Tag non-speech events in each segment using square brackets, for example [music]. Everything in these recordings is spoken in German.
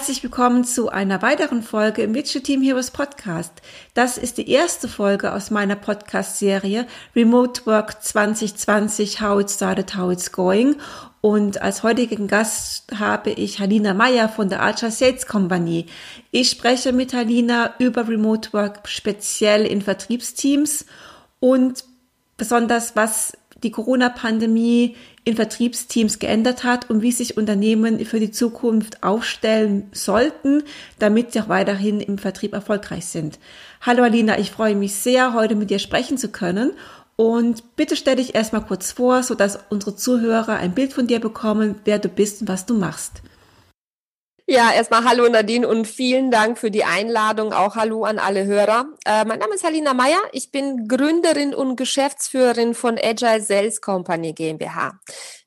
Herzlich willkommen zu einer weiteren Folge im Virtual Team Heroes Podcast. Das ist die erste Folge aus meiner Podcast-Serie Remote Work 2020 How It Started, How It's Going. Und als heutigen Gast habe ich Halina Meyer von der Archer Sales Company. Ich spreche mit Halina über Remote Work speziell in Vertriebsteams und besonders was die Corona-Pandemie in Vertriebsteams geändert hat und wie sich Unternehmen für die Zukunft aufstellen sollten, damit sie auch weiterhin im Vertrieb erfolgreich sind. Hallo Alina, ich freue mich sehr, heute mit dir sprechen zu können. Und bitte stell dich erstmal kurz vor, sodass unsere Zuhörer ein Bild von dir bekommen, wer du bist und was du machst. Ja, erstmal hallo Nadine und vielen Dank für die Einladung. Auch hallo an alle Hörer. Äh, mein Name ist Halina Meyer. Ich bin Gründerin und Geschäftsführerin von Agile Sales Company GmbH.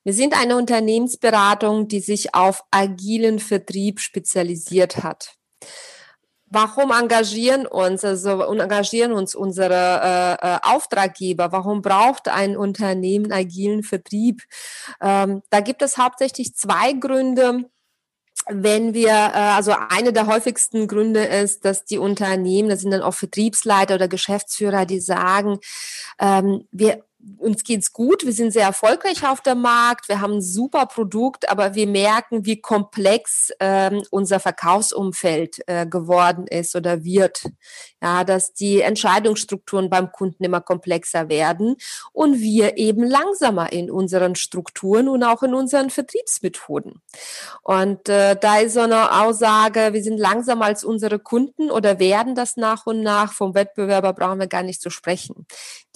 Wir sind eine Unternehmensberatung, die sich auf agilen Vertrieb spezialisiert hat. Warum engagieren uns, also engagieren uns unsere äh, äh, Auftraggeber? Warum braucht ein Unternehmen agilen Vertrieb? Ähm, da gibt es hauptsächlich zwei Gründe wenn wir, äh, also eine der häufigsten Gründe ist, dass die Unternehmen, das sind dann auch Vertriebsleiter oder Geschäftsführer, die sagen, ähm, wir uns geht's gut, wir sind sehr erfolgreich auf dem Markt, wir haben ein super Produkt, aber wir merken, wie komplex ähm, unser Verkaufsumfeld äh, geworden ist oder wird. Ja, dass die Entscheidungsstrukturen beim Kunden immer komplexer werden und wir eben langsamer in unseren Strukturen und auch in unseren Vertriebsmethoden. Und äh, da ist so eine Aussage, wir sind langsamer als unsere Kunden oder werden das nach und nach. Vom Wettbewerber brauchen wir gar nicht zu sprechen.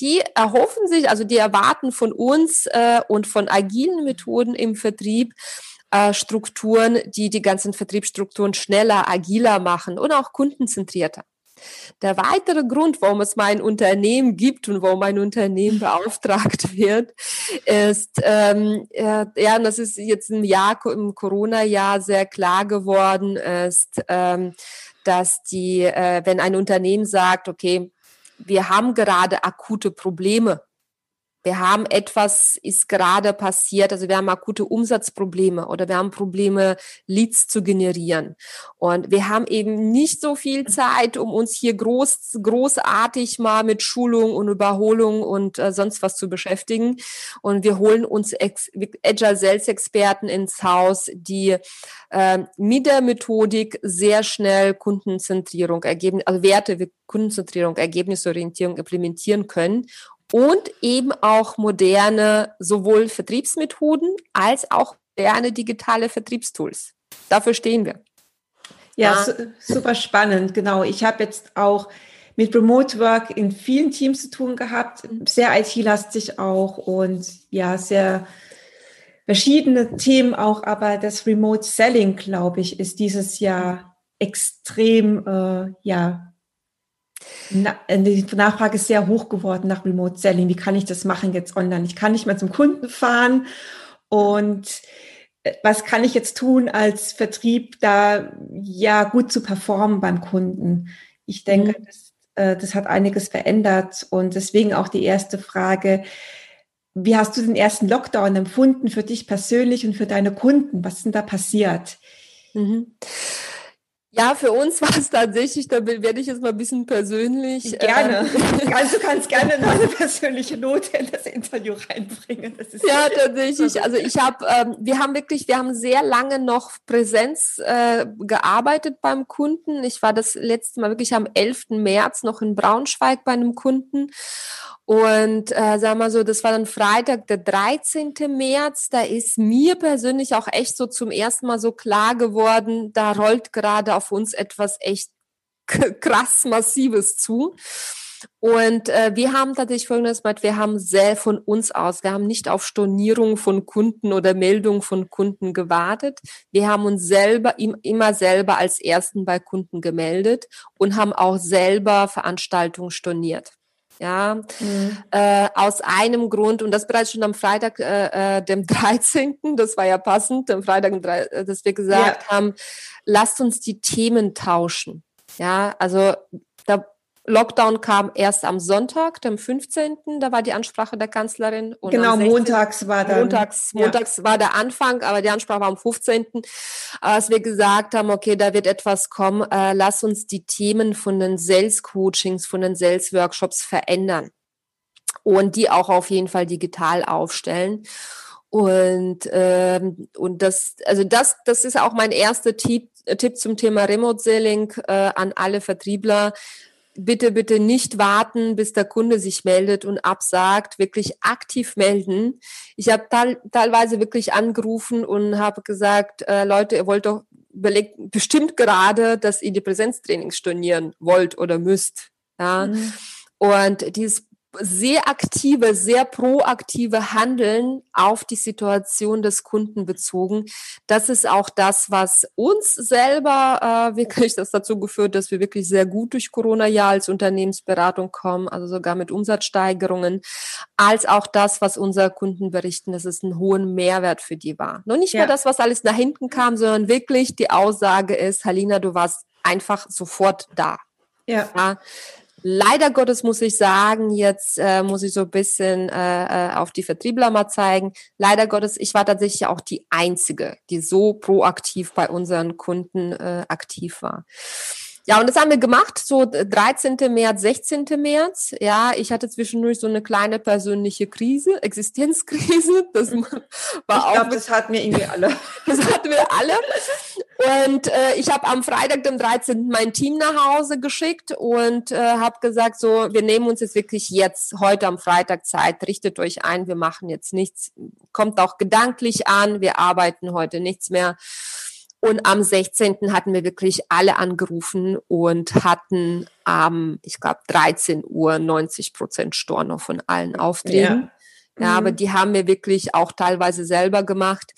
Die erhoffen sich, also also die erwarten von uns äh, und von agilen Methoden im Vertrieb äh, Strukturen, die die ganzen Vertriebsstrukturen schneller, agiler machen und auch kundenzentrierter. Der weitere Grund, warum es mein Unternehmen gibt und warum mein Unternehmen [laughs] beauftragt wird, ist, ähm, äh, ja, das ist jetzt im Jahr, im Corona-Jahr sehr klar geworden, ist, ähm, dass die, äh, wenn ein Unternehmen sagt, okay, wir haben gerade akute Probleme wir haben etwas, ist gerade passiert, also wir haben akute Umsatzprobleme oder wir haben Probleme, Leads zu generieren. Und wir haben eben nicht so viel Zeit, um uns hier groß, großartig mal mit Schulung und Überholung und äh, sonst was zu beschäftigen. Und wir holen uns Ex Agile Sales Experten ins Haus, die äh, mit der Methodik sehr schnell Kundenzentrierung ergeben, also Werte, Kundenzentrierung, Ergebnisorientierung implementieren können und eben auch moderne sowohl Vertriebsmethoden als auch moderne digitale Vertriebstools. Dafür stehen wir. Ja, ja. super spannend. Genau. Ich habe jetzt auch mit Remote Work in vielen Teams zu tun gehabt, sehr IT-lastig auch und ja, sehr verschiedene Themen auch, aber das Remote Selling, glaube ich, ist dieses Jahr extrem äh, ja na, äh, die Nachfrage ist sehr hoch geworden nach Remote Selling. Wie kann ich das machen jetzt online? Ich kann nicht mehr zum Kunden fahren. Und äh, was kann ich jetzt tun als Vertrieb, da ja gut zu performen beim Kunden? Ich denke, mhm. das, äh, das hat einiges verändert. Und deswegen auch die erste Frage. Wie hast du den ersten Lockdown empfunden für dich persönlich und für deine Kunden? Was ist denn da passiert? Mhm. Ja, für uns [laughs] war es tatsächlich, da werde ich jetzt mal ein bisschen persönlich. Äh, gerne. Ähm, [laughs] also du kannst gerne eine persönliche Note in das Interview reinbringen. Das ja, [laughs] tatsächlich. Also ich habe, ähm, wir haben wirklich, wir haben sehr lange noch Präsenz äh, gearbeitet beim Kunden. Ich war das letzte Mal wirklich am 11. März noch in Braunschweig bei einem Kunden und äh, sagen wir so, das war dann Freitag, der 13. März. Da ist mir persönlich auch echt so zum ersten Mal so klar geworden, da rollt gerade auf uns etwas echt krass Massives zu. Und äh, wir haben tatsächlich folgendes gemacht, wir haben sehr von uns aus, wir haben nicht auf Stornierung von Kunden oder Meldung von Kunden gewartet. Wir haben uns selber im, immer selber als Ersten bei Kunden gemeldet und haben auch selber Veranstaltungen storniert. Ja, mhm. äh, aus einem Grund, und das bereits schon am Freitag, äh, äh dem [laughs] 13., das war ja passend, am Freitag, äh, dass wir gesagt ja. haben, lasst uns die Themen tauschen. Ja, also da Lockdown kam erst am Sonntag, dem 15. Da war die Ansprache der Kanzlerin. Und genau, 16, montags war dann. Montags, montags ja. war der Anfang, aber die Ansprache war am 15. Als wir gesagt haben, okay, da wird etwas kommen, äh, lass uns die Themen von den Sales Coachings, von den Sales Workshops verändern. Und die auch auf jeden Fall digital aufstellen. Und, ähm, und das, also das, das ist auch mein erster Tipp, Tipp zum Thema Remote Selling äh, an alle Vertriebler bitte, bitte nicht warten, bis der Kunde sich meldet und absagt, wirklich aktiv melden. Ich habe teilweise wirklich angerufen und habe gesagt, äh, Leute, ihr wollt doch überlegt bestimmt gerade, dass ihr die Präsenztrainings stornieren wollt oder müsst. Ja. Mhm. Und dieses sehr aktive, sehr proaktive Handeln auf die Situation des Kunden bezogen. Das ist auch das, was uns selber äh, wirklich das dazu geführt, dass wir wirklich sehr gut durch Corona-Jahr als Unternehmensberatung kommen, also sogar mit Umsatzsteigerungen, als auch das, was unsere Kunden berichten, dass es einen hohen Mehrwert für die war. Nur nicht ja. mehr das, was alles nach hinten kam, sondern wirklich die Aussage ist, Halina, du warst einfach sofort da. Ja. ja. Leider Gottes muss ich sagen, jetzt äh, muss ich so ein bisschen äh, äh, auf die Vertriebler mal zeigen. Leider Gottes, ich war tatsächlich auch die Einzige, die so proaktiv bei unseren Kunden äh, aktiv war. Ja, und das haben wir gemacht, so 13. März, 16. März. Ja, ich hatte zwischendurch so eine kleine persönliche Krise, [laughs] Existenzkrise. Das war ich auch. Ich glaube, das hatten wir irgendwie alle. [laughs] Das hatten wir alle. Und äh, ich habe am Freitag, dem 13. mein Team nach Hause geschickt und äh, habe gesagt, so, wir nehmen uns jetzt wirklich jetzt, heute am Freitag Zeit, richtet euch ein, wir machen jetzt nichts, kommt auch gedanklich an, wir arbeiten heute nichts mehr. Und am 16. hatten wir wirklich alle angerufen und hatten am, ich glaube, 13 Uhr 90 Prozent Storno von allen Aufträgen. Ja. ja, aber mhm. die haben wir wirklich auch teilweise selber gemacht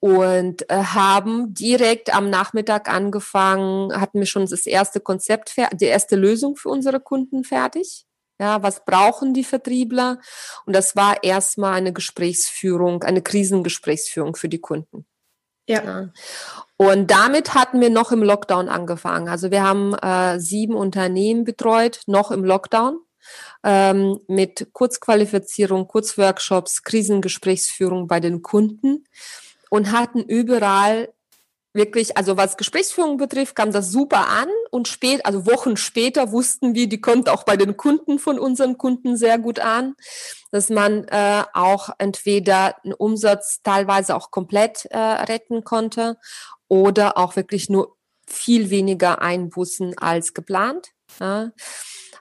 und äh, haben direkt am Nachmittag angefangen, hatten wir schon das erste Konzept, die erste Lösung für unsere Kunden fertig. Ja, was brauchen die Vertriebler? Und das war erstmal eine Gesprächsführung, eine Krisengesprächsführung für die Kunden. Ja. ja. Und damit hatten wir noch im Lockdown angefangen. Also wir haben äh, sieben Unternehmen betreut, noch im Lockdown, ähm, mit Kurzqualifizierung, Kurzworkshops, Krisengesprächsführung bei den Kunden und hatten überall wirklich, also was Gesprächsführung betrifft, kam das super an und spät, also Wochen später wussten wir, die kommt auch bei den Kunden von unseren Kunden sehr gut an, dass man äh, auch entweder einen Umsatz teilweise auch komplett äh, retten konnte oder auch wirklich nur viel weniger Einbußen als geplant. Ja.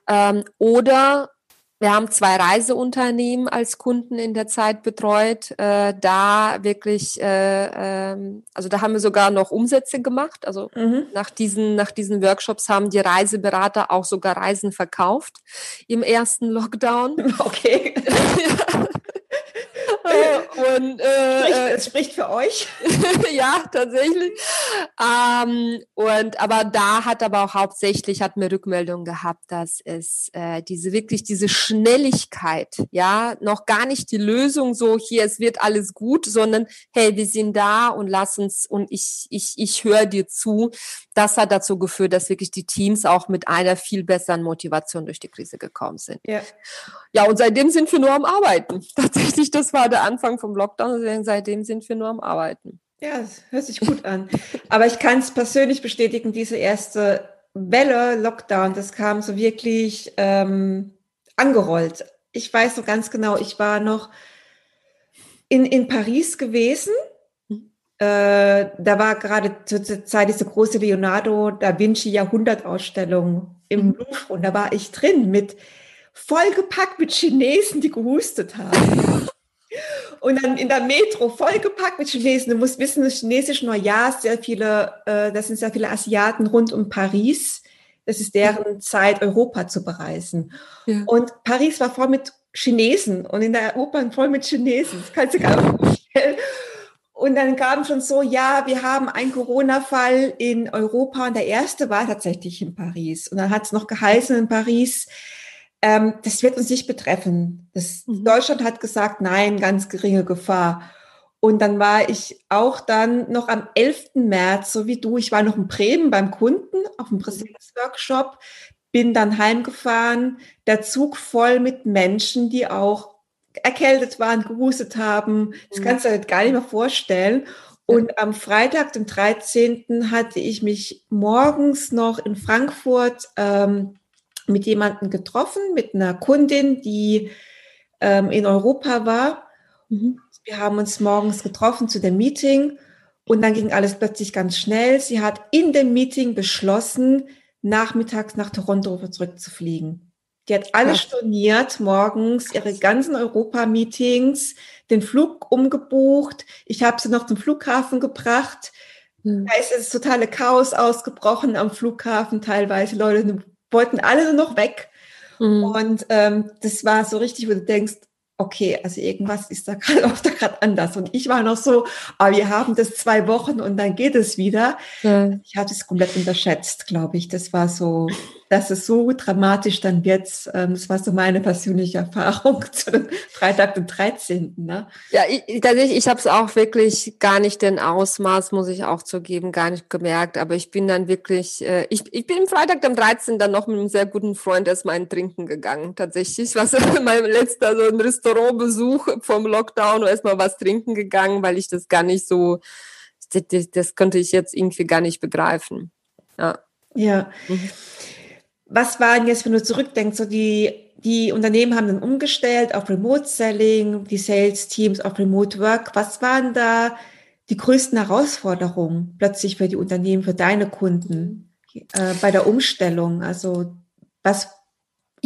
Ähm, oder wir haben zwei Reiseunternehmen als Kunden in der Zeit betreut. Äh, da wirklich, äh, äh, also da haben wir sogar noch Umsätze gemacht. Also mhm. nach, diesen, nach diesen Workshops haben die Reiseberater auch sogar Reisen verkauft im ersten Lockdown. [laughs] Okay. [laughs] [laughs] und, äh, äh, es spricht für euch. [laughs] ja, tatsächlich. Ähm, und aber da hat aber auch hauptsächlich hat mir Rückmeldung gehabt, dass es äh, diese wirklich diese Schnelligkeit, ja, noch gar nicht die Lösung so hier, es wird alles gut, sondern hey, wir sind da und lass uns und ich ich ich höre dir zu. Das hat dazu geführt, dass wirklich die Teams auch mit einer viel besseren Motivation durch die Krise gekommen sind. Ja. Ja, und seitdem sind wir nur am Arbeiten. [laughs] Tatsächlich, das war der Anfang vom Lockdown, deswegen seitdem sind wir nur am Arbeiten. Ja, das hört sich gut an. Aber ich kann es persönlich bestätigen, diese erste Welle Lockdown, das kam so wirklich ähm, angerollt. Ich weiß so ganz genau, ich war noch in, in Paris gewesen. Mhm. Äh, da war gerade zur Zeit diese große Leonardo da Vinci Jahrhundertausstellung im mhm. Louvre und da war ich drin mit vollgepackt mit Chinesen, die gehustet haben. Und dann in der Metro vollgepackt mit Chinesen. Du musst wissen, das chinesische Neujahr, sehr viele, äh, das sind sehr viele Asiaten rund um Paris, Das ist deren Zeit, Europa zu bereisen. Ja. Und Paris war voll mit Chinesen und in der U-Bahn voll mit Chinesen. Das kannst du gar nicht vorstellen. Und dann kam schon so, ja, wir haben einen Corona-Fall in Europa und der erste war tatsächlich in Paris. Und dann hat es noch geheißen in Paris, ähm, das wird uns nicht betreffen. Das, mhm. Deutschland hat gesagt, nein, ganz geringe Gefahr. Und dann war ich auch dann noch am 11. März, so wie du, ich war noch in Bremen beim Kunden auf dem Präsenzworkshop, bin dann heimgefahren, der Zug voll mit Menschen, die auch erkältet waren, gehustet haben. Das mhm. kannst du dir gar nicht mehr vorstellen. Und am Freitag, dem 13., hatte ich mich morgens noch in Frankfurt ähm, mit jemandem getroffen, mit einer Kundin, die ähm, in Europa war. Mhm. Wir haben uns morgens getroffen zu dem Meeting und dann ging alles plötzlich ganz schnell. Sie hat in dem Meeting beschlossen, nachmittags nach Toronto zurückzufliegen. Die hat alles storniert morgens, ihre ganzen Europa-Meetings, den Flug umgebucht. Ich habe sie noch zum Flughafen gebracht. Mhm. Da ist das totale Chaos ausgebrochen am Flughafen. Teilweise Leute wollten alle noch weg. Mhm. Und ähm, das war so richtig, wo du denkst, okay, also irgendwas ist da [laughs] gerade läuft da gerade anders. Und ich war noch so, aber ah, wir haben das zwei Wochen und dann geht es wieder. Ja. Ich habe es komplett unterschätzt, glaube ich. Das war so, dass es so dramatisch dann wird. Ähm, das war so meine persönliche Erfahrung [laughs] zu dem Freitag, dem 13. Ne? Ja, ich, tatsächlich, ich habe es auch wirklich gar nicht den Ausmaß, muss ich auch zugeben, gar nicht gemerkt. Aber ich bin dann wirklich, äh, ich, ich bin Freitag, dem 13. dann noch mit einem sehr guten Freund erstmal ein Trinken gegangen. Tatsächlich, was [laughs] mein letzter so ein Restaurantbesuch vom Lockdown, erstmal was trinken gegangen, weil ich das gar nicht so, das, das konnte ich jetzt irgendwie gar nicht begreifen. Ja. Ja. Mhm was waren jetzt, wenn du zurückdenkst, so die, die Unternehmen haben dann umgestellt auf Remote Selling, die Sales Teams auf Remote Work. Was waren da die größten Herausforderungen plötzlich für die Unternehmen, für deine Kunden äh, bei der Umstellung? Also was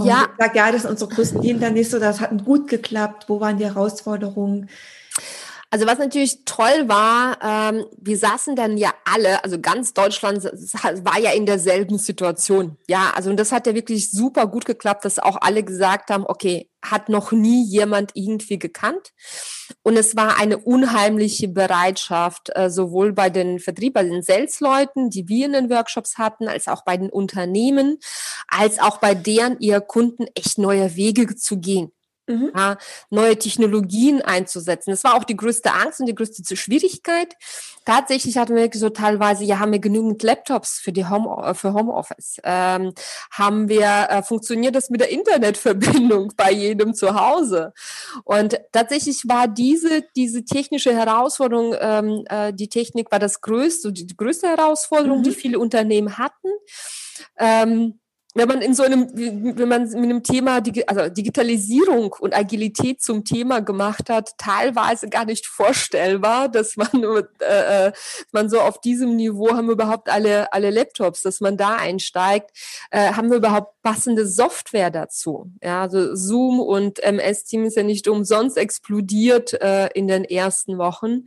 ja. Sag, ja, das sind unsere größten Hindernisse, das hat gut geklappt. Wo waren die Herausforderungen? Also was natürlich toll war, ähm, wir saßen dann ja alle, also ganz Deutschland war ja in derselben Situation. Ja, also und das hat ja wirklich super gut geklappt, dass auch alle gesagt haben, okay, hat noch nie jemand irgendwie gekannt. Und es war eine unheimliche Bereitschaft, äh, sowohl bei den Vertrieb, bei den Sales-Leuten, die wir in den Workshops hatten, als auch bei den Unternehmen, als auch bei deren ihr Kunden echt neue Wege zu gehen mhm. ja, neue Technologien einzusetzen. Das war auch die größte Angst und die größte Schwierigkeit. Tatsächlich hatten wir so teilweise, ja, haben wir genügend Laptops für die Home, äh, für Homeoffice? Ähm, haben wir, äh, funktioniert das mit der Internetverbindung [laughs] bei jedem zu Hause? Und tatsächlich war diese, diese technische Herausforderung, ähm, äh, die Technik war das größte, die, die größte Herausforderung, mhm. die viele Unternehmen hatten. Ähm, wenn man in so einem, wenn man mit einem Thema, also Digitalisierung und Agilität zum Thema gemacht hat, teilweise gar nicht vorstellbar, dass man, äh, äh, man so auf diesem Niveau haben wir überhaupt alle, alle Laptops, dass man da einsteigt, äh, haben wir überhaupt passende Software dazu. Ja, also Zoom und MS Team ist ja nicht umsonst explodiert äh, in den ersten Wochen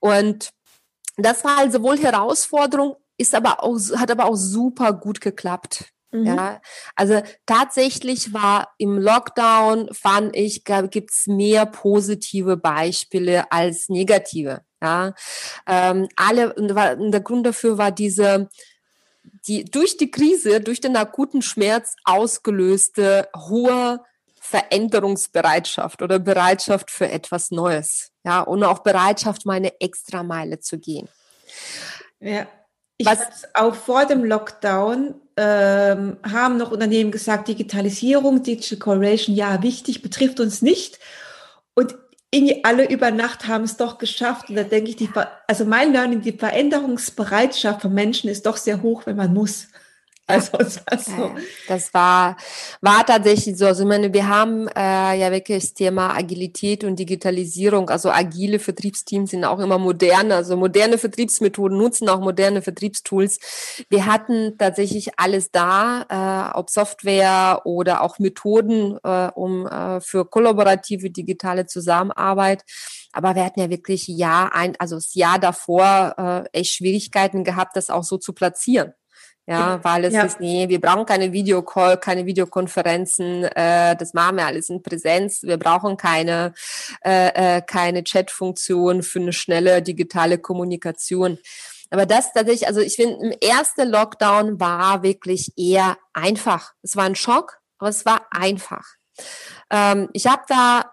und das war halt sowohl Herausforderung, ist aber auch, hat aber auch super gut geklappt. Mhm. Ja, also tatsächlich war im Lockdown, fand ich, gibt's mehr positive Beispiele als negative. Ja, ähm, alle, und der Grund dafür war diese, die durch die Krise, durch den akuten Schmerz ausgelöste hohe Veränderungsbereitschaft oder Bereitschaft für etwas Neues. Ja, und auch Bereitschaft, meine Extrameile zu gehen. Ja, ich Was auch vor dem Lockdown ähm, haben noch Unternehmen gesagt, Digitalisierung, Digital Corporation, ja, wichtig, betrifft uns nicht. Und irgendwie alle über Nacht haben es doch geschafft. Und da denke ich, die, also mein Learning, die Veränderungsbereitschaft von Menschen ist doch sehr hoch, wenn man muss. Also es war so. Das war, war tatsächlich so. Also ich meine, wir haben äh, ja wirklich das Thema Agilität und Digitalisierung. Also agile Vertriebsteams sind auch immer moderne. Also moderne Vertriebsmethoden nutzen auch moderne Vertriebstools. Wir hatten tatsächlich alles da, äh, ob Software oder auch Methoden äh, um äh, für kollaborative digitale Zusammenarbeit. Aber wir hatten ja wirklich Jahr ein, also das Jahr davor äh, echt Schwierigkeiten gehabt, das auch so zu platzieren. Ja, weil es ja. ist, nee, wir brauchen keine Videocall, keine Videokonferenzen, äh, das machen wir alles in Präsenz. Wir brauchen keine, äh, äh, keine Chatfunktion für eine schnelle digitale Kommunikation. Aber das tatsächlich, also ich finde, im ersten Lockdown war wirklich eher einfach. Es war ein Schock, aber es war einfach. Ähm, ich habe da,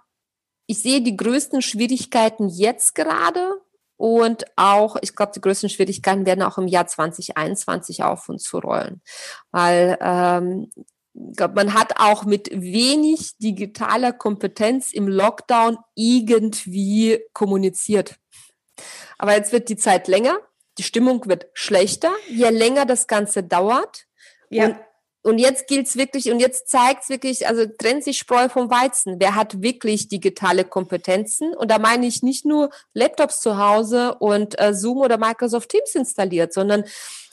ich sehe die größten Schwierigkeiten jetzt gerade und auch, ich glaube, die größten Schwierigkeiten werden auch im Jahr 2021 auf uns zu rollen. Weil ähm, glaub, man hat auch mit wenig digitaler Kompetenz im Lockdown irgendwie kommuniziert. Aber jetzt wird die Zeit länger, die Stimmung wird schlechter, je länger das Ganze dauert. Ja. Und und jetzt gilt's wirklich, und jetzt zeigt's wirklich, also trennt sich Spreu vom Weizen. Wer hat wirklich digitale Kompetenzen? Und da meine ich nicht nur Laptops zu Hause und äh, Zoom oder Microsoft Teams installiert, sondern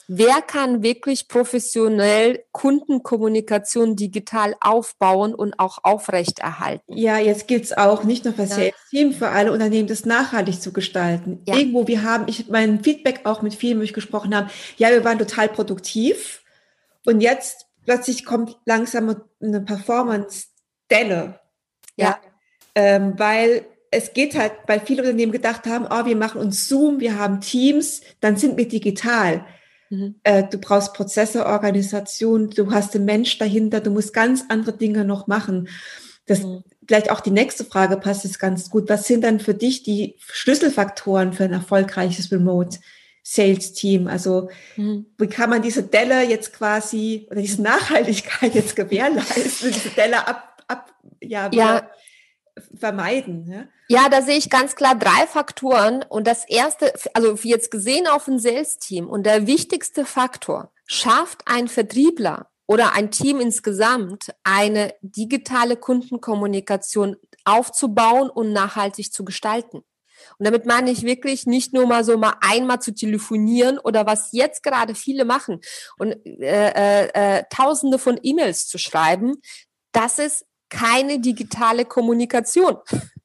wer kann wirklich professionell Kundenkommunikation digital aufbauen und auch aufrechterhalten? Ja, jetzt gilt's auch nicht nur für ja. Sales Team, für alle Unternehmen, das nachhaltig zu gestalten. Ja. Irgendwo, wir haben, ich mein Feedback auch mit vielen, wo ich gesprochen habe, ja, wir waren total produktiv. Und jetzt plötzlich kommt langsam eine Performance-Delle. Ja. ja. Ähm, weil es geht halt, weil viele Unternehmen gedacht haben, oh, wir machen uns Zoom, wir haben Teams, dann sind wir digital. Mhm. Äh, du brauchst Prozesse, Organisation, du hast den Mensch dahinter, du musst ganz andere Dinge noch machen. Das, mhm. Vielleicht auch die nächste Frage passt jetzt ganz gut. Was sind dann für dich die Schlüsselfaktoren für ein erfolgreiches Remote? Sales-Team? Also mhm. wie kann man diese Delle jetzt quasi oder diese Nachhaltigkeit jetzt [laughs] gewährleisten, diese Delle ab, ab ja, ja. vermeiden? Ja? ja, da sehe ich ganz klar drei Faktoren. Und das erste, also jetzt gesehen auf ein Sales-Team und der wichtigste Faktor, schafft ein Vertriebler oder ein Team insgesamt eine digitale Kundenkommunikation aufzubauen und nachhaltig zu gestalten. Und damit meine ich wirklich nicht nur mal so mal einmal zu telefonieren oder was jetzt gerade viele machen und äh, äh, äh, Tausende von E-Mails zu schreiben. Das ist keine digitale Kommunikation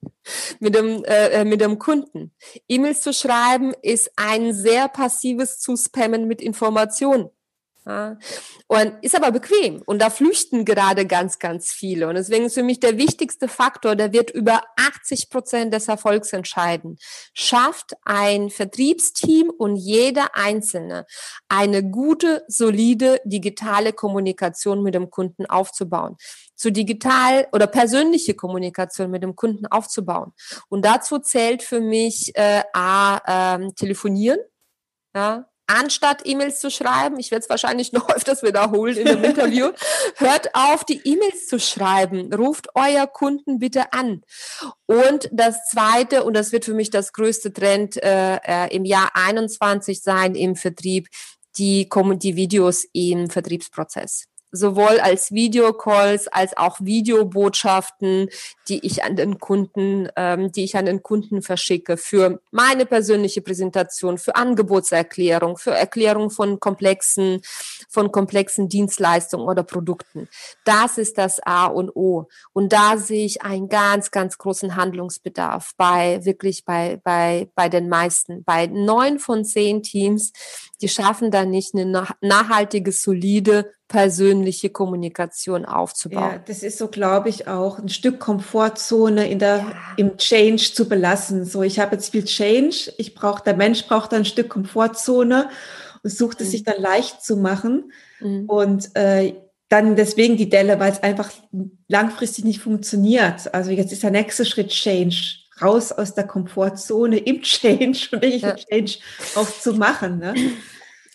[laughs] mit dem, äh, äh, mit dem Kunden. E-Mails zu schreiben ist ein sehr passives Zuspammen mit Informationen. Ja. Und ist aber bequem. Und da flüchten gerade ganz, ganz viele. Und deswegen ist für mich der wichtigste Faktor, der wird über 80 Prozent des Erfolgs entscheiden. Schafft ein Vertriebsteam und jeder Einzelne eine gute, solide digitale Kommunikation mit dem Kunden aufzubauen zu digital oder persönliche Kommunikation mit dem Kunden aufzubauen. Und dazu zählt für mich äh, A, ähm, telefonieren, ja, anstatt E-Mails zu schreiben, ich werde es wahrscheinlich noch [laughs] öfters wiederholen in dem Interview, [laughs] hört auf, die E-Mails zu schreiben. Ruft euer Kunden bitte an. Und das Zweite, und das wird für mich das größte Trend äh, äh im Jahr 21 sein im Vertrieb, die, die Videos im Vertriebsprozess sowohl als Videocalls als auch Videobotschaften, die ich an den Kunden, ähm, die ich an den Kunden verschicke für meine persönliche Präsentation, für Angebotserklärung, für Erklärung von komplexen, von komplexen Dienstleistungen oder Produkten. Das ist das A und O. Und da sehe ich einen ganz, ganz großen Handlungsbedarf bei wirklich bei bei bei den meisten, bei neun von zehn Teams, die schaffen da nicht eine nachhaltige, solide persönliche Kommunikation aufzubauen. Ja, das ist so, glaube ich, auch ein Stück Komfortzone in der, ja. im Change zu belassen. So, ich habe jetzt viel Change, ich brauche, der Mensch braucht ein Stück Komfortzone und sucht es mhm. sich dann leicht zu machen. Mhm. Und äh, dann deswegen die Delle, weil es einfach langfristig nicht funktioniert. Also jetzt ist der nächste Schritt Change, raus aus der Komfortzone im Change und wirklich ja. Change auch zu machen. Ne?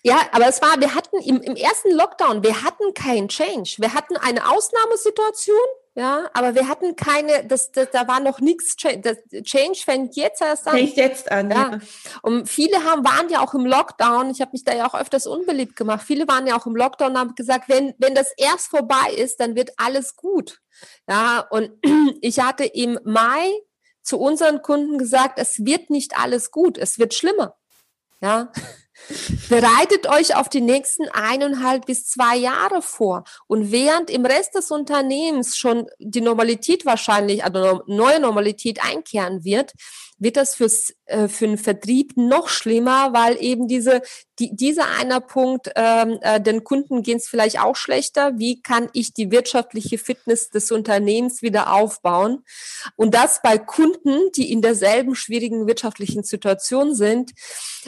Ja, aber es war, wir hatten im, im ersten Lockdown, wir hatten keinen Change. Wir hatten eine Ausnahmesituation, ja, aber wir hatten keine, das, das da war noch nichts. Das Change fängt jetzt erst an. Fängt jetzt an, ja. ja. Und viele haben, waren ja auch im Lockdown. Ich habe mich da ja auch öfters unbeliebt gemacht. Viele waren ja auch im Lockdown und haben gesagt, wenn, wenn das erst vorbei ist, dann wird alles gut. Ja, und [clears throat] ich hatte im Mai zu unseren Kunden gesagt, es wird nicht alles gut, es wird schlimmer. Ja. [laughs] Bereitet euch auf die nächsten eineinhalb bis zwei Jahre vor. Und während im Rest des Unternehmens schon die Normalität wahrscheinlich, also neue Normalität einkehren wird, wird das fürs äh, für den Vertrieb noch schlimmer, weil eben diese, die, dieser einer Punkt, ähm, äh, den Kunden gehen es vielleicht auch schlechter. Wie kann ich die wirtschaftliche Fitness des Unternehmens wieder aufbauen? Und das bei Kunden, die in derselben schwierigen wirtschaftlichen Situation sind,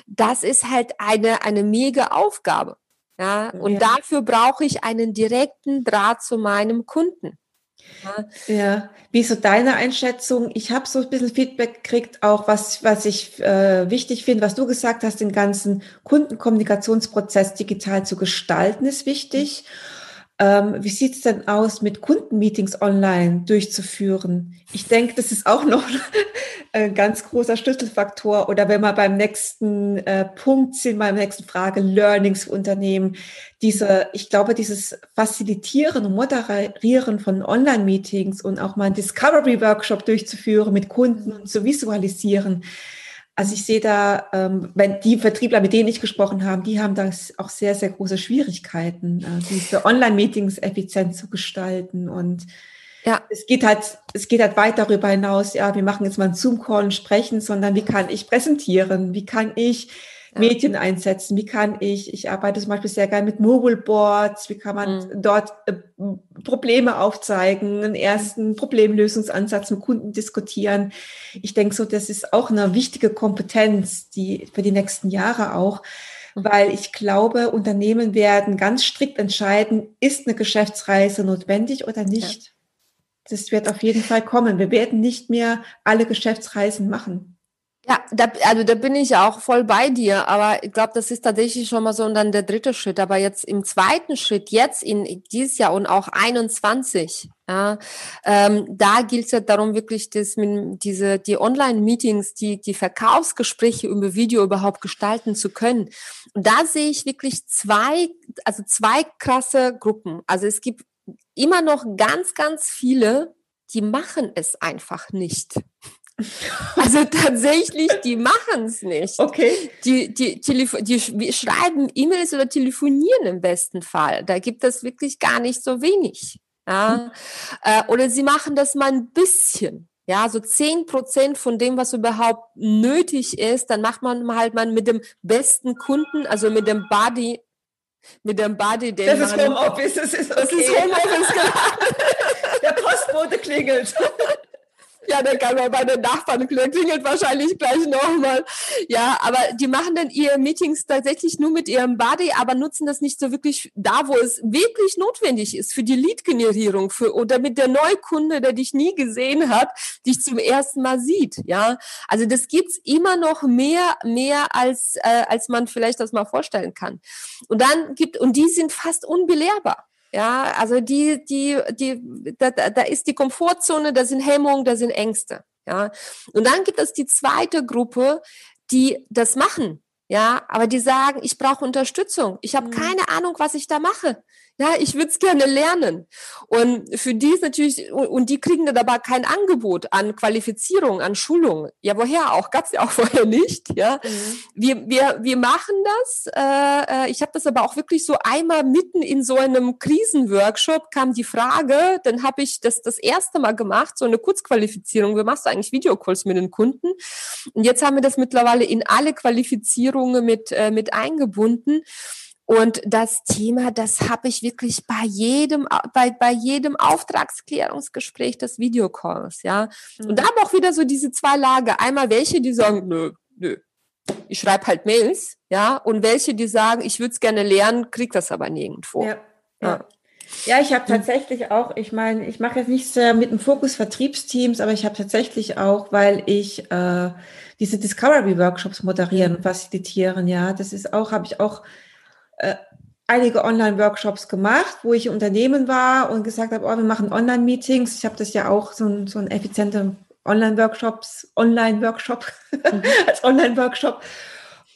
das ist halt eine, eine mega Aufgabe. Ja, und ja. dafür brauche ich einen direkten Draht zu meinem Kunden. Ja, wie ist so deine Einschätzung? Ich habe so ein bisschen Feedback gekriegt, auch was, was ich äh, wichtig finde, was du gesagt hast, den ganzen Kundenkommunikationsprozess digital zu gestalten, ist wichtig. Mhm. Ähm, wie sieht's denn aus, mit Kundenmeetings online durchzuführen? Ich denke, das ist auch noch [laughs] ein ganz großer Schlüsselfaktor. Oder wenn wir beim nächsten äh, Punkt sind, beim nächsten Frage, Learnings für Unternehmen, diese, ich glaube, dieses Facilitieren und Moderieren von Online-Meetings und auch mal einen Discovery-Workshop durchzuführen mit Kunden und zu visualisieren, also ich sehe da, ähm, wenn die Vertriebler, mit denen ich gesprochen habe, die haben da auch sehr, sehr große Schwierigkeiten, äh, diese Online-Meetings effizient zu gestalten. Und ja. es geht halt, es geht halt weit darüber hinaus, ja, wir machen jetzt mal einen Zoom-Call und sprechen, sondern wie kann ich präsentieren? Wie kann ich Medien einsetzen? Wie kann ich, ich arbeite zum Beispiel sehr gerne mit Mobile Boards, wie kann man mhm. dort äh, Probleme aufzeigen, einen ersten Problemlösungsansatz mit Kunden diskutieren. Ich denke so, das ist auch eine wichtige Kompetenz, die für die nächsten Jahre auch, mhm. weil ich glaube, Unternehmen werden ganz strikt entscheiden, ist eine Geschäftsreise notwendig oder nicht. Ja. Das wird auf jeden Fall kommen. Wir werden nicht mehr alle Geschäftsreisen machen. Ja, da, also da bin ich auch voll bei dir, aber ich glaube, das ist tatsächlich schon mal so und dann der dritte Schritt. Aber jetzt im zweiten Schritt, jetzt in dieses Jahr und auch 21, ja, ähm, da gilt es ja darum, wirklich das, diese, die Online-Meetings, die, die Verkaufsgespräche über Video überhaupt gestalten zu können. Und da sehe ich wirklich zwei, also zwei krasse Gruppen. Also es gibt immer noch ganz, ganz viele, die machen es einfach nicht. Also tatsächlich, die machen es nicht. Okay. Die, die, die schreiben E-Mails oder telefonieren im besten Fall. Da gibt es wirklich gar nicht so wenig. Ja? Hm. Oder sie machen das mal ein bisschen. Ja, so zehn Prozent von dem, was überhaupt nötig ist, dann macht man halt mal mit dem besten Kunden, also mit dem Body, mit dem Body, den Das ist Homeoffice, das ist okay. Das ist Homeoffice, genau. [laughs] Der Postbote klingelt. Ja, dann kann man bei den Nachbarn klingelt wahrscheinlich gleich nochmal. Ja, aber die machen dann ihre Meetings tatsächlich nur mit ihrem Body, aber nutzen das nicht so wirklich da, wo es wirklich notwendig ist für die Lead-Generierung für, oder mit der Neukunde, der dich nie gesehen hat, dich zum ersten Mal sieht. Ja, also das gibt's immer noch mehr, mehr als, äh, als man vielleicht das mal vorstellen kann. Und dann gibt, und die sind fast unbelehrbar. Ja, also die, die, die, da, da ist die Komfortzone, da sind Hemmungen, da sind Ängste. Ja, und dann gibt es die zweite Gruppe, die das machen. Ja, aber die sagen, ich brauche Unterstützung. Ich habe mhm. keine Ahnung, was ich da mache. Ja, ich würde es gerne lernen. Und für die ist natürlich, und die kriegen dann aber kein Angebot an Qualifizierung, an Schulung. Ja, woher auch? Gab es ja auch [laughs] vorher nicht. Ja, mhm. wir, wir, wir machen das. Äh, äh ich habe das aber auch wirklich so einmal mitten in so einem Krisenworkshop kam die Frage, dann habe ich das das erste Mal gemacht, so eine Kurzqualifizierung. Wie machst du eigentlich Videocalls mit den Kunden? Und jetzt haben wir das mittlerweile in alle Qualifizierungen mit, äh, mit eingebunden. Und das Thema, das habe ich wirklich bei jedem, bei, bei jedem Auftragsklärungsgespräch des Videocalls, ja. Mhm. Und da haben auch wieder so diese zwei Lager. Einmal welche, die sagen, nö, nö, ich schreibe halt Mails, ja, und welche, die sagen, ich würde es gerne lernen, krieg das aber nirgendwo. Ja. ja. ja. ich habe tatsächlich auch, ich meine, ich mache jetzt nicht sehr mit dem Fokus Vertriebsteams, aber ich habe tatsächlich auch, weil ich äh, diese Discovery-Workshops moderieren und facilitieren, ja, das ist auch, habe ich auch äh, einige Online-Workshops gemacht, wo ich Unternehmen war und gesagt habe, oh, wir machen Online-Meetings. Ich habe das ja auch so ein, so ein effizienter Online-Workshops, Online-Workshop mhm. [laughs] als Online-Workshop,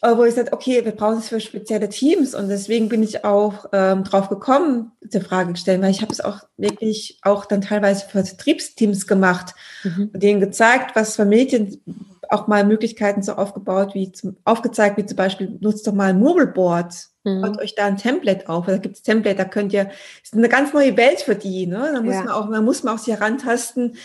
äh, wo ich sagte, okay, wir brauchen es für spezielle Teams und deswegen bin ich auch ähm, drauf gekommen, diese Frage zu stellen, weil ich habe es auch wirklich auch dann teilweise für Vertriebsteams gemacht mhm. und denen gezeigt, was für Medien auch mal Möglichkeiten so aufgebaut, wie zum, aufgezeigt, wie zum Beispiel, nutzt doch mal ein Mobile Board, mhm. baut euch da ein Template auf. Da gibt es Template, da könnt ihr, ist eine ganz neue Welt für die, ne? Da muss ja. man auch, man muss man auch sich herantasten,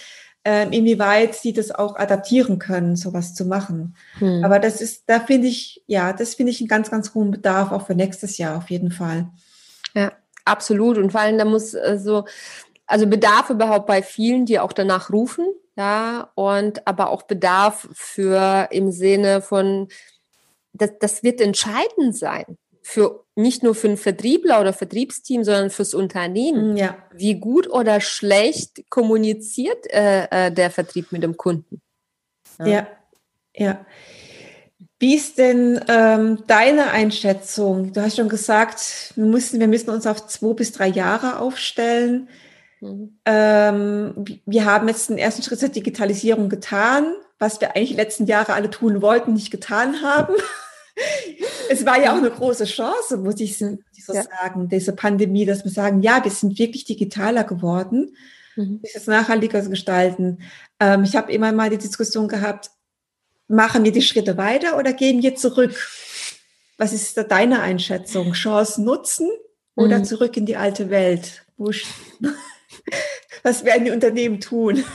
ähm, inwieweit sie das auch adaptieren können, sowas zu machen. Hm. Aber das ist, da finde ich, ja, das finde ich einen ganz, ganz hohen Bedarf auch für nächstes Jahr auf jeden Fall. Ja, absolut. Und vor allem, da muss äh, so, also Bedarf überhaupt bei vielen, die auch danach rufen, ja, und aber auch Bedarf für im Sinne von, das, das wird entscheidend sein für nicht nur für einen Vertriebler oder Vertriebsteam, sondern fürs Unternehmen. Mm, ja. Wie gut oder schlecht kommuniziert äh, äh, der Vertrieb mit dem Kunden? Ja, ja. ja. Wie ist denn ähm, deine Einschätzung? Du hast schon gesagt, wir müssen, wir müssen uns auf zwei bis drei Jahre aufstellen. Mhm. Ähm, wir haben jetzt den ersten Schritt zur Digitalisierung getan, was wir eigentlich die letzten Jahre alle tun wollten, nicht getan haben. [laughs] es war ja auch eine große Chance, muss ich so ja. sagen, diese Pandemie, dass wir sagen, ja, wir sind wirklich digitaler geworden, mhm. das nachhaltiger gestalten. Ähm, ich habe immer mal die Diskussion gehabt, machen wir die Schritte weiter oder gehen wir zurück? Was ist da deine Einschätzung? Chance nutzen oder mhm. zurück in die alte Welt? [laughs] Was werden die Unternehmen tun? [laughs]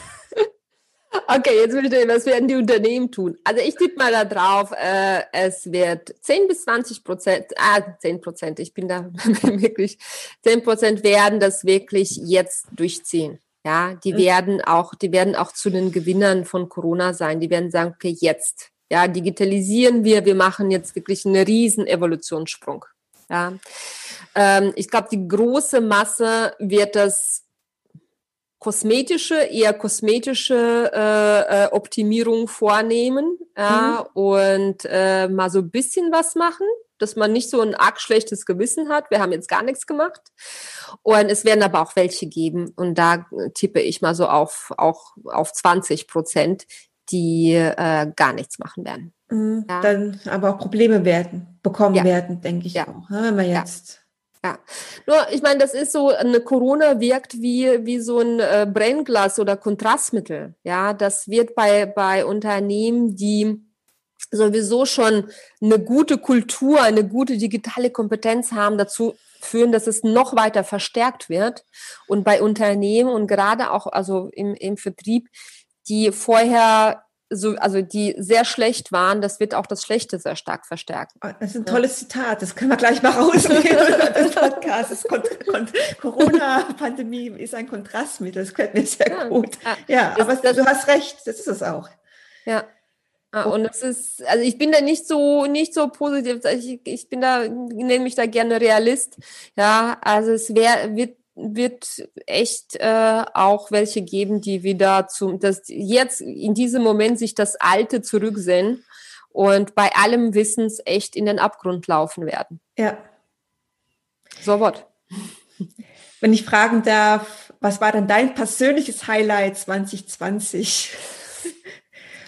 Okay, jetzt will ich, was werden die Unternehmen tun? Also ich tippe mal da drauf, äh, es wird 10 bis 20 Prozent, ah, 10 Prozent, ich bin da [laughs] wirklich, 10 Prozent werden das wirklich jetzt durchziehen. Ja, die mhm. werden auch, die werden auch zu den Gewinnern von Corona sein. Die werden sagen, okay, jetzt, ja, digitalisieren wir, wir machen jetzt wirklich einen riesen Evolutionssprung. Ja, ähm, ich glaube, die große Masse wird das kosmetische, eher kosmetische äh, äh, Optimierung vornehmen ja, mhm. und äh, mal so ein bisschen was machen, dass man nicht so ein arg schlechtes Gewissen hat. Wir haben jetzt gar nichts gemacht. Und es werden aber auch welche geben, und da tippe ich mal so auf, auch auf 20 Prozent, die äh, gar nichts machen werden. Mhm, ja. Dann aber auch Probleme werden, bekommen ja. werden, denke ich ja. auch. Ne, wenn man jetzt ja, nur ich meine, das ist so, eine Corona wirkt wie, wie so ein äh, Brennglas oder Kontrastmittel. Ja, das wird bei, bei Unternehmen, die sowieso schon eine gute Kultur, eine gute digitale Kompetenz haben, dazu führen, dass es noch weiter verstärkt wird. Und bei Unternehmen und gerade auch also im, im Vertrieb, die vorher so, also die sehr schlecht waren, das wird auch das Schlechte sehr stark verstärken. Oh, das ist ein tolles Zitat, das können wir gleich mal rausnehmen. [laughs] das Podcast. Corona-Pandemie ist ein Kontrastmittel, das gefällt mir sehr ja, gut. Ja, das, aber das, du hast recht, das ist es auch. Ja. Ah, und es ist, also ich bin da nicht so, nicht so positiv. Ich, ich bin da, nenne mich da gerne Realist. Ja, also es wär, wird wird echt äh, auch welche geben, die wieder zum, dass jetzt in diesem Moment sich das Alte zurücksehen und bei allem Wissens echt in den Abgrund laufen werden. Ja. So what? Wenn ich fragen darf, was war denn dein persönliches Highlight 2020? [laughs]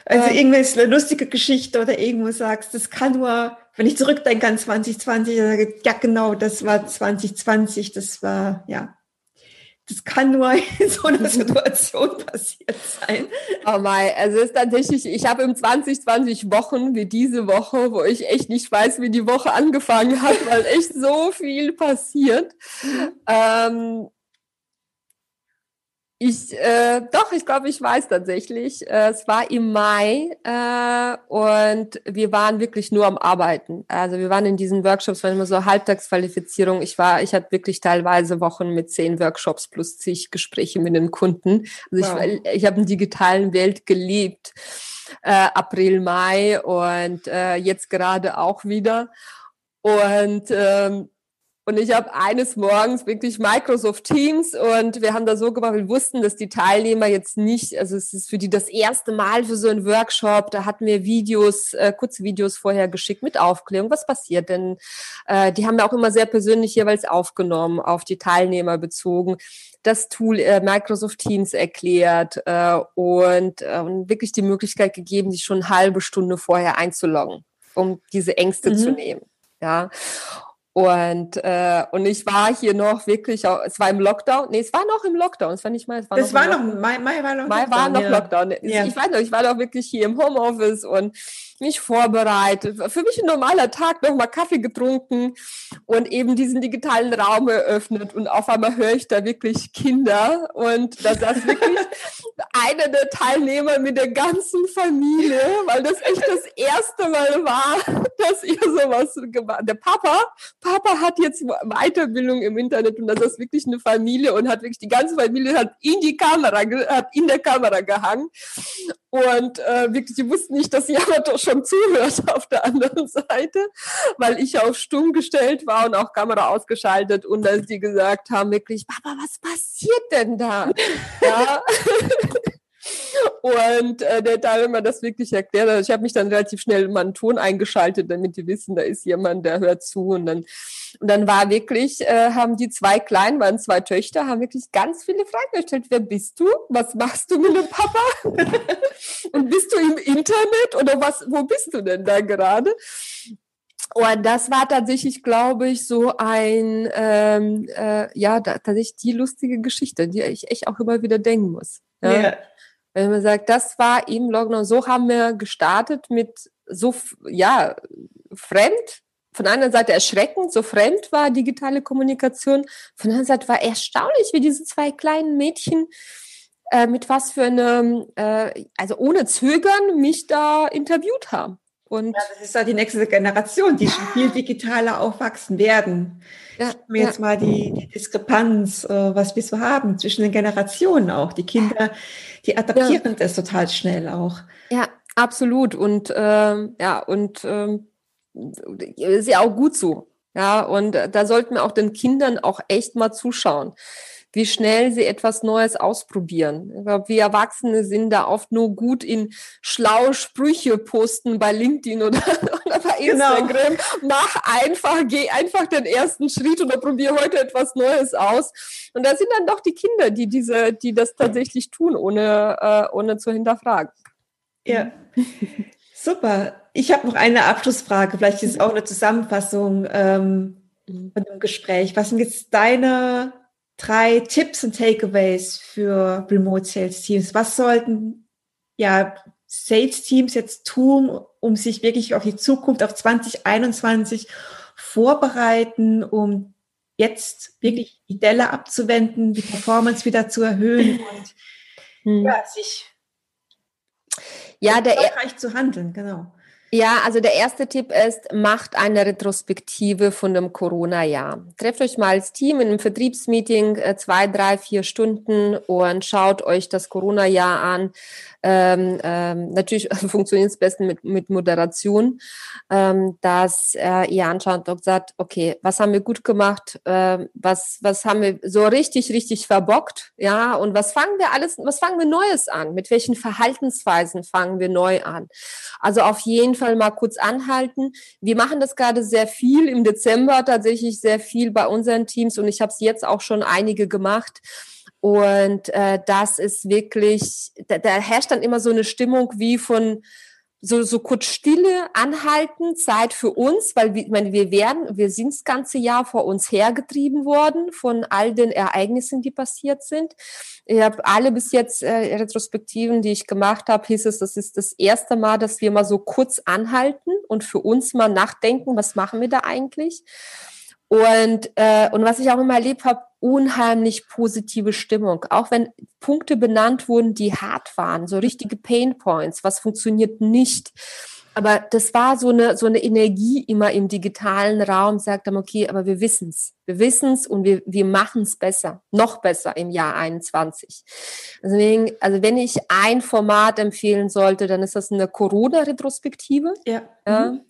Also ähm, irgendwas, eine lustige Geschichte oder irgendwo sagst, das kann nur, wenn ich zurückdenke an 2020, ja genau, das war 2020, das war, ja, das kann nur [laughs] in so einer Situation passiert sein. Oh mein, also es ist tatsächlich, ich habe im 2020 Wochen wie diese Woche, wo ich echt nicht weiß, wie die Woche angefangen hat, [laughs] weil echt so viel passiert. Mhm. Ähm, ich, äh, doch, ich glaube, ich weiß tatsächlich. Äh, es war im Mai äh, und wir waren wirklich nur am Arbeiten. Also wir waren in diesen Workshops, waren immer so Halbtagsqualifizierung. Ich war, ich hatte wirklich teilweise Wochen mit zehn Workshops plus zig Gespräche mit den Kunden. Also wow. ich, ich habe in digitalen Welt gelebt. Äh, April, Mai und äh, jetzt gerade auch wieder. Und ähm, und ich habe eines Morgens wirklich Microsoft Teams und wir haben da so gemacht, wir wussten, dass die Teilnehmer jetzt nicht, also es ist für die das erste Mal für so einen Workshop, da hatten wir Videos, äh, kurze Videos vorher geschickt mit Aufklärung, was passiert denn? Äh, die haben wir auch immer sehr persönlich jeweils aufgenommen, auf die Teilnehmer bezogen das Tool äh, Microsoft Teams erklärt äh, und, äh, und wirklich die Möglichkeit gegeben, sich schon eine halbe Stunde vorher einzuloggen, um diese Ängste mhm. zu nehmen. Ja. Und, äh, und ich war hier noch wirklich, es war im Lockdown, nee, es war noch im Lockdown, es war nicht mal, es war es noch, war noch Mai, Mai war noch Mai Lockdown. War noch ja. Lockdown. Ja. Ich weiß noch, ich war noch wirklich hier im Homeoffice und mich vorbereitet. Für mich ein normaler Tag, noch mal Kaffee getrunken und eben diesen digitalen Raum eröffnet und auf einmal höre ich da wirklich Kinder und da saß wirklich [laughs] einer der Teilnehmer mit der ganzen Familie, weil das echt das erste Mal war, [laughs] dass ihr sowas gemacht Der Papa, Papa hat jetzt Weiterbildung im Internet und das ist wirklich eine Familie und hat wirklich die ganze Familie hat in die Kamera, hat in der Kamera gehangen und äh, wirklich, die wussten nicht, dass Yamato [laughs] schon zuhört auf der anderen Seite, weil ich auf stumm gestellt war und auch Kamera ausgeschaltet und dass die gesagt haben, wirklich, Papa, was passiert denn da? [laughs] ja. Und äh, der Teilnehmer das wirklich erklärt hat. Ich habe mich dann relativ schnell in meinen Ton eingeschaltet, damit die wissen, da ist jemand, der hört zu. Und dann, und dann war wirklich, äh, haben die zwei Kleinen, waren zwei Töchter, haben wirklich ganz viele Fragen gestellt. Wer bist du? Was machst du mit dem Papa? [laughs] und bist du im Internet oder was, wo bist du denn da gerade? Und das war tatsächlich, glaube ich, so ein, ähm, äh, ja, tatsächlich die lustige Geschichte, die ich echt auch immer wieder denken muss. Ja. ja. Wenn man sagt, das war im Lockdown, so haben wir gestartet mit so, ja, fremd, von einer Seite erschreckend, so fremd war digitale Kommunikation, von der anderen Seite war erstaunlich, wie diese zwei kleinen Mädchen äh, mit was für einem, äh, also ohne Zögern mich da interviewt haben. Und ja, das ist ja die nächste Generation, die schon viel digitaler aufwachsen werden. Ja, ich mir ja. jetzt mal die, die Diskrepanz, äh, was wir so haben zwischen den Generationen auch. Die Kinder, die adaptieren ja. das total schnell auch. Ja, absolut. Und ähm, ja, und ähm, ist ja auch gut so. Ja, und da sollten wir auch den Kindern auch echt mal zuschauen wie schnell sie etwas Neues ausprobieren. Ich glaube, wir Erwachsene sind da oft nur gut in schlaue Sprüche posten bei LinkedIn oder, [laughs] oder bei genau. Instagram. Genau. Mach einfach, geh einfach den ersten Schritt oder probier heute etwas Neues aus. Und da sind dann doch die Kinder, die diese, die das tatsächlich tun, ohne, äh, ohne zu hinterfragen. Ja. Super. Ich habe noch eine Abschlussfrage. Vielleicht ist es auch eine Zusammenfassung ähm, mhm. von dem Gespräch. Was sind jetzt deine drei Tipps und Takeaways für Remote Sales Teams. Was sollten ja Sales Teams jetzt tun, um sich wirklich auf die Zukunft, auf 2021 vorbereiten, um jetzt wirklich die Delle abzuwenden, die Performance wieder zu erhöhen [laughs] und hm. ja, sich ja, der erfolgreich zu handeln, genau. Ja, also der erste Tipp ist, macht eine Retrospektive von dem Corona-Jahr. Trefft euch mal als Team in einem Vertriebsmeeting äh, zwei, drei, vier Stunden und schaut euch das Corona-Jahr an. Ähm, ähm, natürlich [laughs] funktioniert es besten mit, mit Moderation, ähm, dass äh, ihr anschaut und sagt, okay, was haben wir gut gemacht, äh, was, was haben wir so richtig, richtig verbockt, ja, und was fangen wir alles, was fangen wir Neues an? Mit welchen Verhaltensweisen fangen wir neu an? Also auf jeden Fall mal kurz anhalten. Wir machen das gerade sehr viel im Dezember, tatsächlich sehr viel bei unseren Teams und ich habe es jetzt auch schon einige gemacht und äh, das ist wirklich, da, da herrscht dann immer so eine Stimmung wie von so, so kurz Stille anhalten, Zeit für uns, weil wir, ich meine, wir werden, wir sind das ganze Jahr vor uns hergetrieben worden von all den Ereignissen, die passiert sind. Ich habe alle bis jetzt äh, Retrospektiven, die ich gemacht habe, hieß es, das ist das erste Mal, dass wir mal so kurz anhalten und für uns mal nachdenken, was machen wir da eigentlich? Und, äh, und was ich auch immer erlebt habe, unheimlich positive Stimmung. Auch wenn Punkte benannt wurden, die hart waren, so richtige Pain Points, was funktioniert nicht. Aber das war so eine, so eine Energie immer im digitalen Raum, sagt dann, okay, aber wir wissen's, Wir wissen's und wir, wir machen's besser, noch besser im Jahr 21. Deswegen, also wenn ich ein Format empfehlen sollte, dann ist das eine Corona-Retrospektive. Ja. ja. Mhm.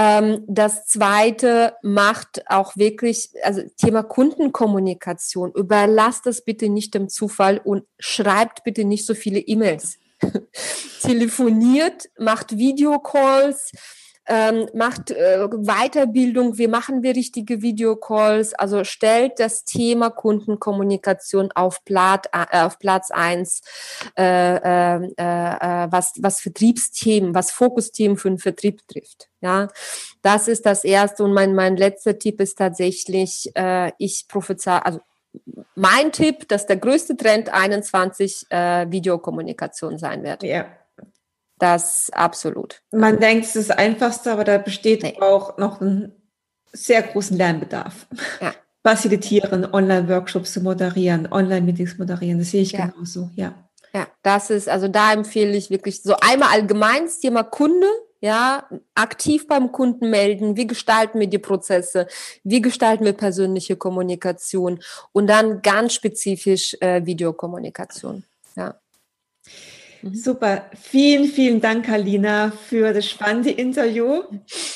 Ähm, das zweite macht auch wirklich, also Thema Kundenkommunikation. Überlasst das bitte nicht dem Zufall und schreibt bitte nicht so viele E-Mails. [laughs] Telefoniert, macht Videocalls, ähm, macht äh, Weiterbildung, wie machen wir richtige Videocalls, also stellt das Thema Kundenkommunikation auf, Platz, äh, auf Platz eins, äh, äh, äh, was, was Vertriebsthemen, was Fokusthemen für den Vertrieb trifft. Ja, das ist das erste und mein, mein letzter Tipp ist tatsächlich, äh, ich prophezei, also mein Tipp, dass der größte Trend 21 äh, Videokommunikation sein wird. Ja. Das absolut. Man denkt, es ist das Einfachste, aber da besteht nee. auch noch ein sehr großen Lernbedarf. Ja. Facilitieren, Online-Workshops zu moderieren, Online-Meetings moderieren, das sehe ich ja. genauso, ja. Ja, das ist, also da empfehle ich wirklich so einmal allgemein das Thema Kunde, ja, aktiv beim Kunden melden, wie gestalten wir die Prozesse, wie gestalten wir persönliche Kommunikation und dann ganz spezifisch äh, Videokommunikation. Mhm. Super. Vielen, vielen Dank, Alina, für das spannende Interview,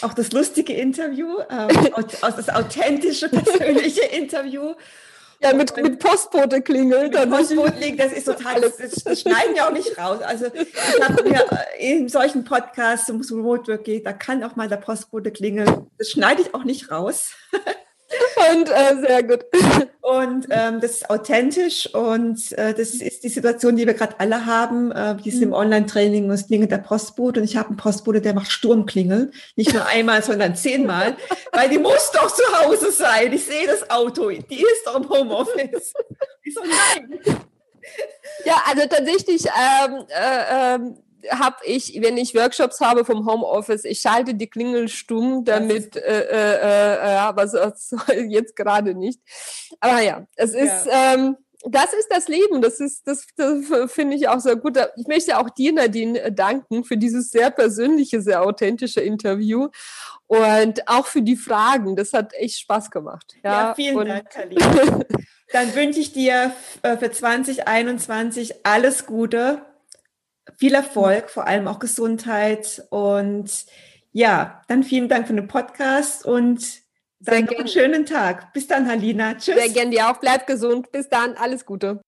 auch das lustige Interview, ähm, [laughs] das authentische, persönliche [laughs] Interview. Ja, mit, mit Postbote klingelt. Mit Postbote klingelt, das ist total, das, das schneiden wir auch nicht raus. Also ich habe mir in solchen Podcasts, um Remote Work geht, da kann auch mal der Postbote klingeln. Das schneide ich auch nicht raus. [laughs] Und äh, sehr gut. [laughs] Und ähm, das ist authentisch und äh, das ist die Situation, die wir gerade alle haben. Äh, die sind im mhm. Online-Training und es klingelt der Postbote und ich habe einen Postbote, der macht Sturmklingeln. Nicht nur einmal, sondern zehnmal, weil die muss doch zu Hause sein. Ich sehe das Auto, die ist doch im Homeoffice. Ich so, nein. Ja, also tatsächlich ähm, äh, ähm, habe ich, wenn ich Workshops habe vom Homeoffice, ich schalte die Klingel stumm, damit, äh, äh, äh, aber so, [laughs] so jetzt gerade nicht. Aber ja, es ist, ja. Ähm, das ist das Leben. Das ist, das, das finde ich auch sehr gut. Ich möchte auch dir, Nadine, danken für dieses sehr persönliche, sehr authentische Interview und auch für die Fragen. Das hat echt Spaß gemacht. Ja, ja vielen und Dank, Kali. [laughs] Dann wünsche ich dir äh, für 2021 alles Gute viel Erfolg, vor allem auch Gesundheit. Und ja, dann vielen Dank für den Podcast und dann einen schönen Tag. Bis dann, Halina. Tschüss. Sehr gerne dir auch. Bleib gesund. Bis dann. Alles Gute.